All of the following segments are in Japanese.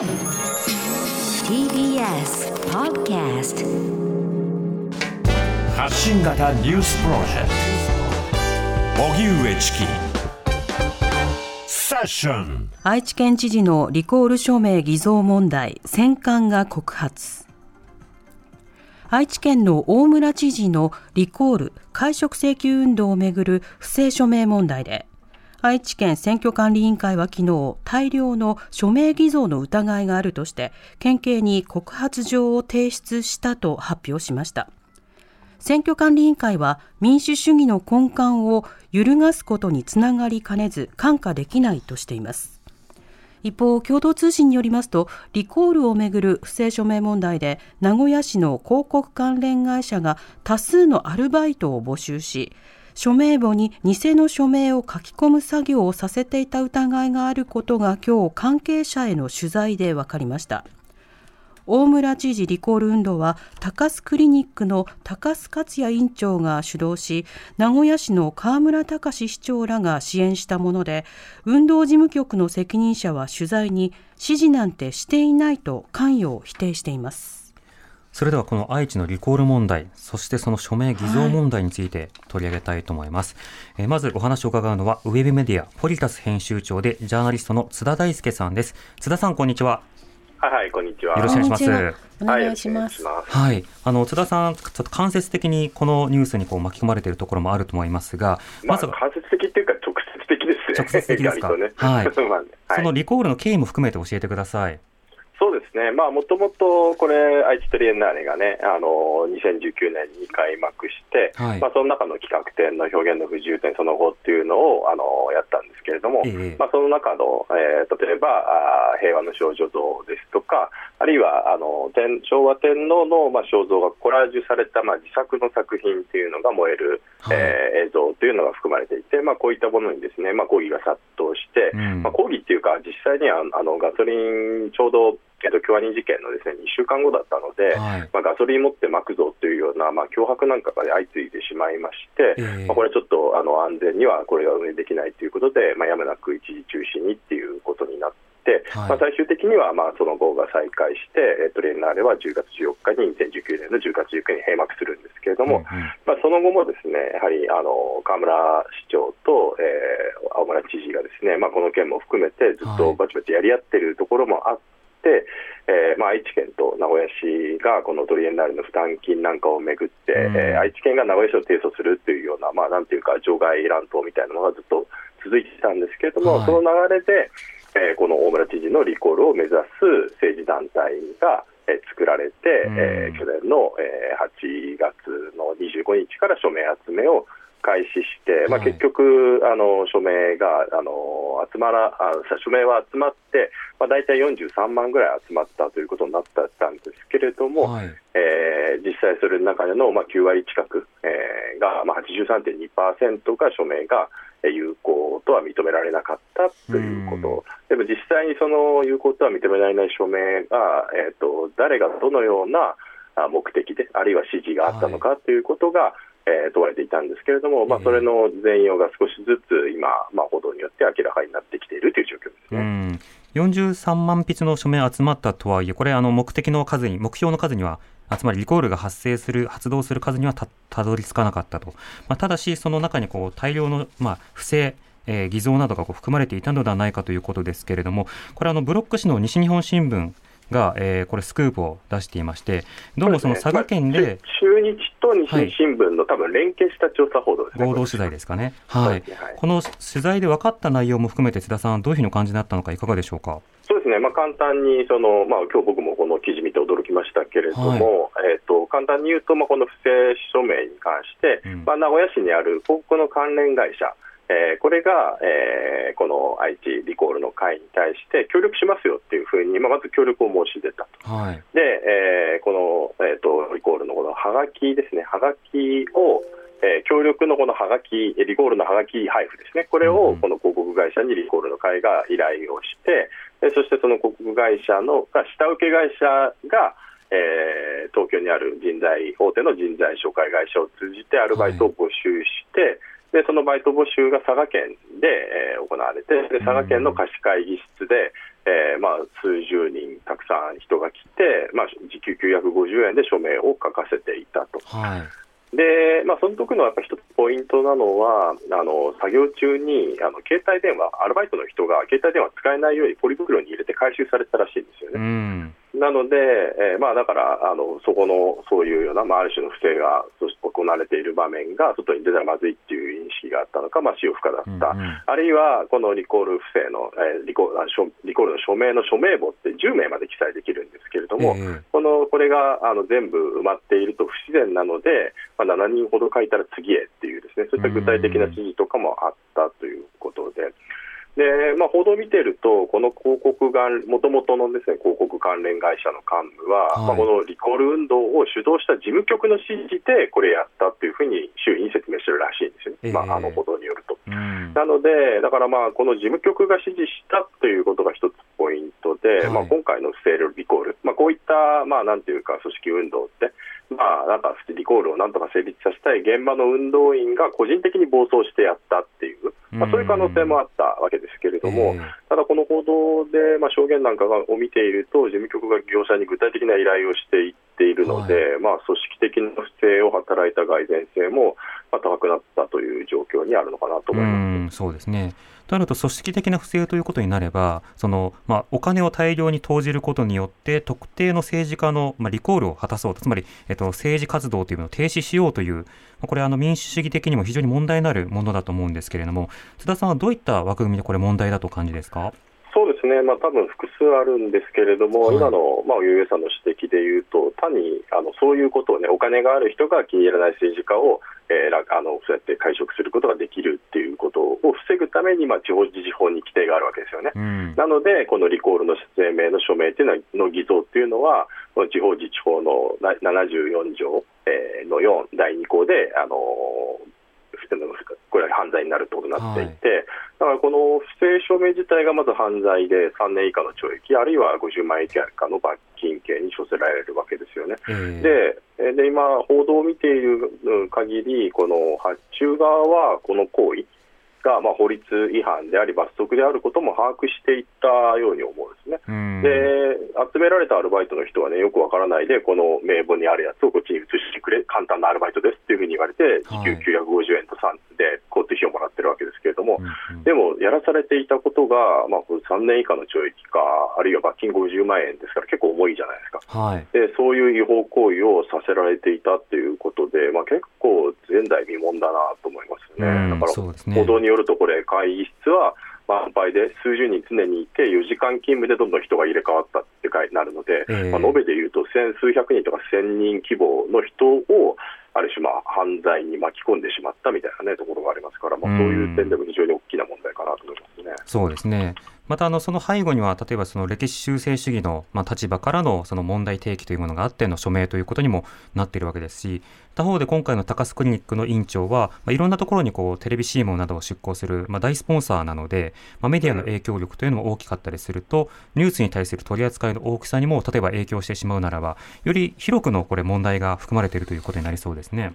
TBS Podcast 発信型ニュースプロジェクト。荻上チキ。セッション。愛知県知事のリコール署名偽造問題。戦艦が告発。愛知県の大村知事のリコール解職請求運動をめぐる不正署名問題で愛知県選挙管理委員会は昨日大量の署名偽造の疑いがあるとして県警に告発状を提出したと発表しました。選挙管理委員会は民主主義の根幹を揺るがすことにつながりかねず看過できないとしています。一方、共同通信によりますと、リコールをめぐる不正署名問題で、名古屋市の広告関連会社が多数のアルバイトを募集し、署名簿に偽の署名を書き込む作業をさせていた疑いがあることが今日関係者への取材で分かりました。大村知事リコール運動は高須クリニックの高須克也院長が主導し名古屋市の河村隆市長らが支援したもので運動事務局の責任者は取材に指示なんてしていないと関与を否定していますそれではこの愛知のリコール問題、そしてその署名偽造問題について取り上げたいと思います。はい、えまずお話を伺うのは、ウェブメディア、ポリタス編集長で、ジャーナリストの津田大輔さんです。津田さん、こんにちは。はいはい、こんにちは。よろしくお願いします。お願いします。はい、あの津田さん、ちょっと間接的にこのニュースにこう巻き込まれているところもあると思いますが、まず、まあ、間接的っていうか直接的ですね。直接的ですか？ね、はい。そのリコールの経緯も含めて教えてください。ですね、まあ、もともとこれ、愛知トリエンナーレがね、あの2019年に開幕して、はい、まあ、その中の企画展の表現の不自由展その後っていうのをあのやったんですけれども、えまあ、その中の、えー、例えばあ平和の少女像ですとか、あるいはあの天昭和天皇の、まあ、肖像がコラージュされた、まあ、自作の作品っていうのが燃える、はい、えー、映像というのが含まれていて、まあ、こういったものにですね、まあ、抗議が殺到して、うん、まあ、抗議っていうか、実際にはあのガソリンちょうどえっと、京アニ事件のですね2週間後だったので、はい、まあ、ガソリン持ってまくぞというような、まあ、脅迫なんかが相次いでしまいまして、えー、まあ、これちょっとあの安全にはこれが運営できないということで、まあ、やむなく一時中止にっていうことになって、はい、まあ、最終的にはまあその後が再開して、えっと、レンナーレは10月14日に2019年の10月19日に閉幕するんですけれども、うんうん、まあ、その後もですねやはりあの河村市長と、えー、青村知事がですね、まあ、この件も含めてずっとバチバチやり合っているところもあって、えーまあ、愛知県と名古屋市がこのトリエンナーレの負担金なんかをめぐって、うん、えー、愛知県が名古屋市を提訴するというような、まあ、なんていうか、除外乱闘みたいなのがずっと続いていたんですけれども、はい、その流れで、のリコールを目指す政治団体が、えー、作られて、うん、えー、去年の、えー、8月の25日から署名集めを開始して、まあ、結局、あの署名があの集まらあ署名は集まって、まあ、大体43万ぐらい集まったということになったんですけれども、はい、えー、実際それの中での、まあ、9割近く、えー、が、まあ、83.2%が署名が有効とは認められなかったということ、でも実際にその有効とは認められない署名が、えーと、誰がどのような目的で、あるいは指示があったのかということが、はい。えー、問われていたんですけれども、まあ、それの全容が少しずつ今、まあ、報道によって明らかになってきているという状況ですね。43万筆の署名集まったとはいえ、これ、あの目的の数に、目標の数には、つまりリコールが発生する、発動する数にはたたどり着かなかったと、まあ、ただし、その中にこう大量の、まあ、不正、えー、偽造などがこう含まれていたのではないかということですけれども、これ、あのブロック紙の西日本新聞が、えー、これ、スクープを出していまして、どうもその佐賀県で、中日と日清新聞の、多分連携した調査報道ですね、合同取材ですかね、は。い、この取材で分かった内容も含めて、津田さん、どういうふうにお感じになったのか、いかがでしょうか？そうですね、まあ、簡単にその、まあ今日僕もこの記事見て驚きましたけれども、はい、えーと、簡単に言うと、まあ、この不正署名に関して、うん、まあ、名古屋市にある広告の関連会社、えー、これが、えー、この愛知リコールの会に対して協力しますよっていうふうに、まあ、まず協力を申し出たと、はい、で、えー、この、えーと、リコールのこのはがきですね、はがきを、えー、協力のこのはがき、リコールのはがき配布ですね、これをこの広告会社にリコールの会が依頼をして、でそしてその広告会社の下請け会社が、えー、東京にある人材大手の人材紹介会社を通じてアルバイトを募集して、はいでそのバイト募集が佐賀県で、えー、行われてで佐賀県の貸し会議室で、えーまあ、数十人、たくさん人が来て、まあ、時給950円で署名を書かせていたと。はいで、まあ、その時のやっぱ一つポイントなのは、あの作業中にあの携帯電話、アルバイトの人が携帯電話使えないようにポリ袋に入れて回収されてたらしいんですよね。うん。なので、えーまあ、だからあのそこのそういうような、まあ、ある種の不正がそして行われている場面が外に出たらまずいっていう認識があったのか、まあ、使用不可だった、うんうん。あるいはこのリコール不正の、えーリコリコールの署名の署名簿って10名まで記載できるんですけれども、があの全部埋まっていると不自然なので、まあ、7人ほど書いたら次へっていうですねそういった具体的な指示とかもあったということで。でまあ、報道を見ていると、この広告が、もともとのです、ね、広告関連会社の幹部は、はい。まあ、このリコール運動を主導した事務局の指示でこれやったというふうに周囲に説明してるらしいんですよね、ええ。まあ、あの報道によると。うん。なので、だからまあこの事務局が指示したということが一つポイントで、はい。まあ、今回の不正リコール、まあ、こういった、まあ、なんていうか、組織運動って、まあ、なんかリコールをなんとか成立させたい現場の運動員が個人的に暴走してやったっていう、まあ、そういう可能性もあったわけですけれども、ええただこの報道で、まあ、証言なんかを見ていると、事務局が業者に具体的な依頼をしていっているので、まあ、組織的な不正を働いた蓋然性も、まあ、高くなったという状況にあるのかなと思います。うそうですね。となると、組織的な不正ということになれば、そのまあ、お金を大量に投じることによって、特定の政治家の、まあ、リコールを果たそうと、つまり、えっと、政治活動というのを停止しようという、まこれはあの民主主義的にも非常に問題のあるものだと思うんですけれども、津田さんはどういった枠組みでこれ、問題だと感じですか？そうですね、まあ多分複数あるんですけれども、はい。今の、まあ、ゆうえさんの指摘でいうと、単にあのそういうことをね、お金がある人が気に入らない政治家を、えーらあのそうやって会食することができるっていうことを防ぐために、まあ、地方自治法に規定があるわけですよね。うん。なので、このリコールの声明の署名っていうのはの偽造っていうのは、この地方自治法のな74条、えーの4、第2項で、あのーこれは犯罪になるということになっていて、だからこの不正署名自体がまず犯罪で3年以下の懲役、あるいは50万円以下の罰金刑に処せられるわけですよね。で、で今、報道を見ている限り、この発注側はこの行為が、まあ、法律違反であり、罰則であることも把握していったように思うんですね。うんで、集められたアルバイトの人はね、よくわからないで、この名簿にあるやつをこっちに移してくれ、簡単なアルバイトですっていうふうに言われて、時給950円と3で交通費をもらってるわけですけれども、うんうんでも、やらされていたことが、まあ、これ3年以下の懲役か、あるいは罰金50万円ですから、結構重いじゃないですか。はい。でそういう違法行為をさせられていたということで、まあ、結構前代未聞だなと思いますだから報道によると、これ、会議室は満杯で数十人常にいて、4時間勤務でどんどん人が入れ替わったって書いてなるので、ええまあ、延べでいうと、千数百人とか千人規模の人を、ある種、まあ、犯罪に巻き込んでしまったみたいな、ね、ところがありますから、まあ、そういう点でも非常に大きな問題かなと思いますね。そうですね。またあのその背後には例えばその歴史修正主義のまあ立場からのその問題提起というものがあっての署名ということにもなっているわけですし他方で今回の高須クリニックの院長は、まあ、いろんなところにこうテレビ CM などを出稿する、まあ、大スポンサーなので、まあ、メディアの影響力というのも大きかったりするとニュースに対する取り扱いの大きさにも例えば影響してしまうならばより広くのこれ問題が含まれているということになりそうですね。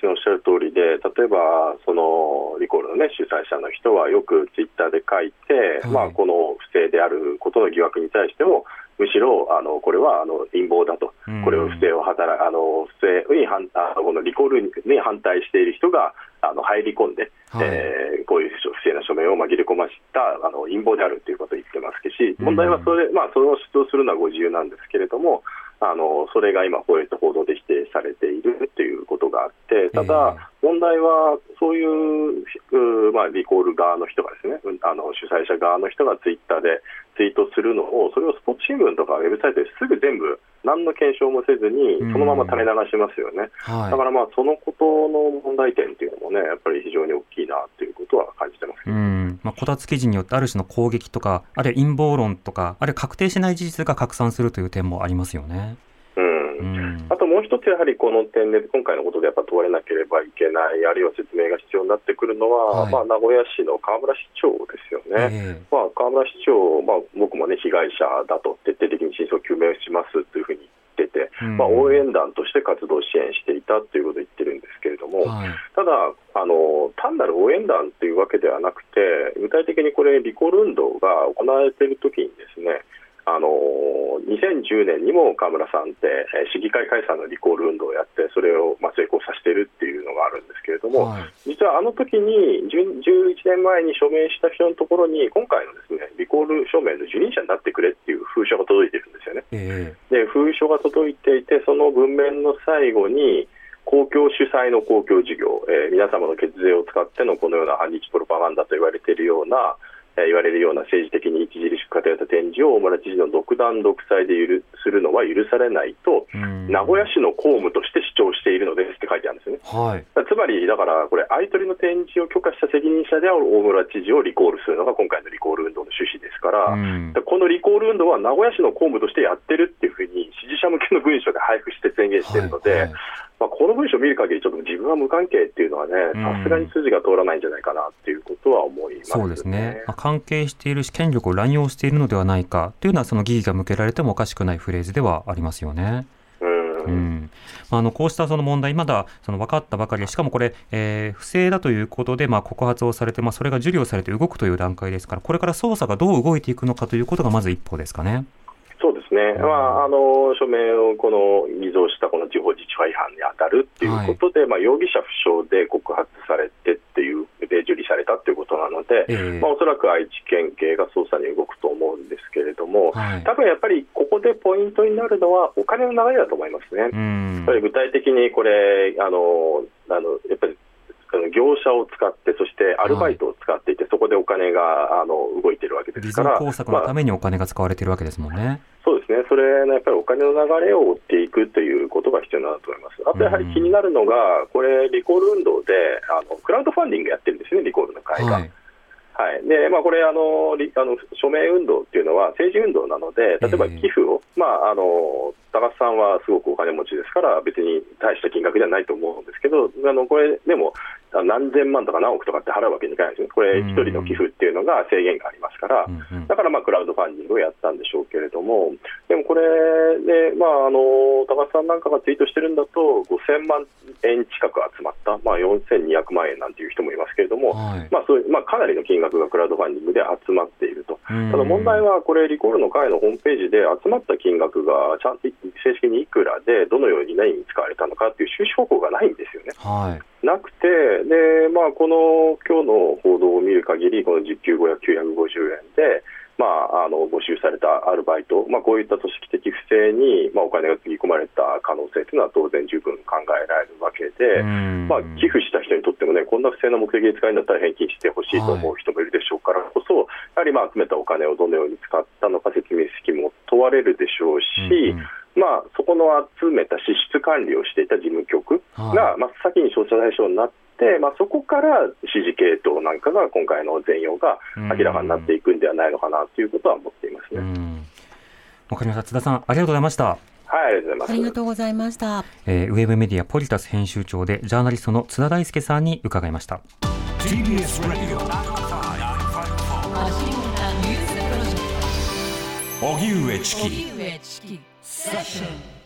そうですね、おっしゃる通りで、例えばそのリコールの、ね、主催者の人はよくツイッターで書いて、はい。まあ、この不正であることの疑惑に対しても、むしろあのこれはあの陰謀だと。うん、これを不正を働あの不正に反あこのリコールに反対している人があの入り込んで、はい。えーこういう不正な署名を紛れ込ましたあの陰謀であるということを言ってますし、問題はそれ、まあ、それを主張するのはご自由なんですけれども、あのそれが今、こういった報道で否定されているということがあって、ただ、問題はそういう、うまあ、リコール側の人がですね、うんあの主催者側の人がツイッターでツイートするのを、それをスポーツ新聞とかウェブサイトですぐ全部、何の検証もせずに、そのまま垂れ流しますよね。はいだからまあそのことの問題点っていうのもね、やっぱり非常に大きいなということは感じてますけうど。んまあ、こたつ記事によってある種の攻撃とか、あるいは陰謀論とか、あるいは確定しない事実が拡散するという点もありますよね。あともう一つ、やはりこの点で、今回のことでやっぱ問われなければいけない、あるいは説明が必要になってくるのは、はい。まあ、名古屋市の河村市長ですよね。ええまあ、河村市長、まあ、僕もね、被害者だと徹底的に真相究明しますというふうに言ってて、うん。まあ、応援団として活動支援していたということを言ってるんですけけれども、はい、ただあの、単なる応援団というわけではなくて、具体的にこれ、リコール運動が行われているときにですね、あの2010年にも河村さんって、市議会解散のリコール運動をやって、それをまあ成功させているっていうのがあるんですけれども、はい、実はあの時に11年前に署名した人のところに、今回のですねリコール署名の受任者になってくれっていう封書が届いてるんですよね。えー、で封書が届いていて、その文面の最後に、公共主催の公共事業、えー、皆様の血税を使ってのこのような反日プロパガンダと言われているような、言われるような政治的に著しく偏った展示を大村知事の独断独裁で許するのは許されないと、名古屋市の公務として主張しているのですって書いてあるんですね。はい、つまり、だからこれ、相取りの展示を許可した責任者である大村知事をリコールするのが今回のリコール運動の趣旨ですから、このリコール運動は名古屋市の公務としてやってるっていうふうに支持者向けの文書で配布して宣言しているので、はいはいまあ、この文章を見る限り、ちょっと自分は無関係っていうのはね、さすがに筋が通らないんじゃないかなっていうことは思います、ね、そうですね、まあ、関係しているし、権力を乱用しているのではないかというのは、その疑義が向けられてもおかしくないフレーズではありますよね。うん、あのこうしたその問題、まだその分かったばかりで、しかもこれ、えー、不正だということで、まあ、告発をされて、まあ、それが受領されて動くという段階ですから、これから捜査がどう動いていくのかということがまず一歩ですかね。ですね、まあ、あの署名をこの偽造したこの地方自治法違反に当たるっていうことで、はい、まあ、容疑者不詳で告発されてっていう、で受理されたということなので、えー、まあ、おそらく愛知県警が捜査に動くと思うんですけれども、はい、多分やっぱりここでポイントになるのは、お金の流れだと思いますね。やっぱり具体的にこれあのあのやっぱり業者を使って、そしてアルバイトを使っていて、はい、そこでお金があの動いてるわけですから、工作のためにお金が使われてるわけですもんね。まあ、ね、それのやっぱりお金の流れを追っていくということが必要だと思います。あとやはり気になるのが、これ、リコール運動であのクラウドファンディングやってるんですね、リコールの会が。はいはいでまあ、これあの、あの署名運動っていうのは政治運動なので、例えば寄付を、えー、まあ、あの高須さんはすごくお金持ちですから、別に大した金額ではないと思うんですけど、あのこれ、でも何千万とか何億とかって払うわけにいかないですね、これ、1人の寄付っていうのが制限がありますから、だからまあクラウドファンディングをやったんでしょうけれども、でもこれで、まあ、あの高須さんなんかがツイートしてるんだと、5000万円近く集まった、まあ、4200万円なんていう人もいますけれども、はい、まあそまあ、かなりの金額がクラウドファンディングで集まっていると、ただ問題は、これ、リコールの会のホームページで集まった金額がちゃんと正式にいくらで、どのように何に使われたのかっていう収支報告がないんですよね。はい、なくて、でまあ、この今日の報道を見る限り、この時給5 950円で、まあ、あの募集されたアルバイト、まあ、こういった組織的不正に、まあ、お金がつぎ込まれた可能性というのは当然十分考えられるわけで、まあ、寄付した人にとってもね、こんな不正な目的で使うんだったら返金してほしいと思う人もいるでしょうからこそ、はい、やはりまあ集めたお金をどのように使ったのか説明責任も問われるでしょうし、うんまあ、そこの集めた支出管理をしていた事務局が真っ先に消費者対象になって、まあ、そこから指示系統なんかが今回の全容が明らかになっていくんではないのかなということは思っていますね。わかりました。津田さん、ありがとうございました。はい、ありがとうございます。ありがとうございました。えー、ウェブメディアポリタス編集長でジャーナリストの津田大輔さんに伺いました。TBS ラジオ荻上チキセッション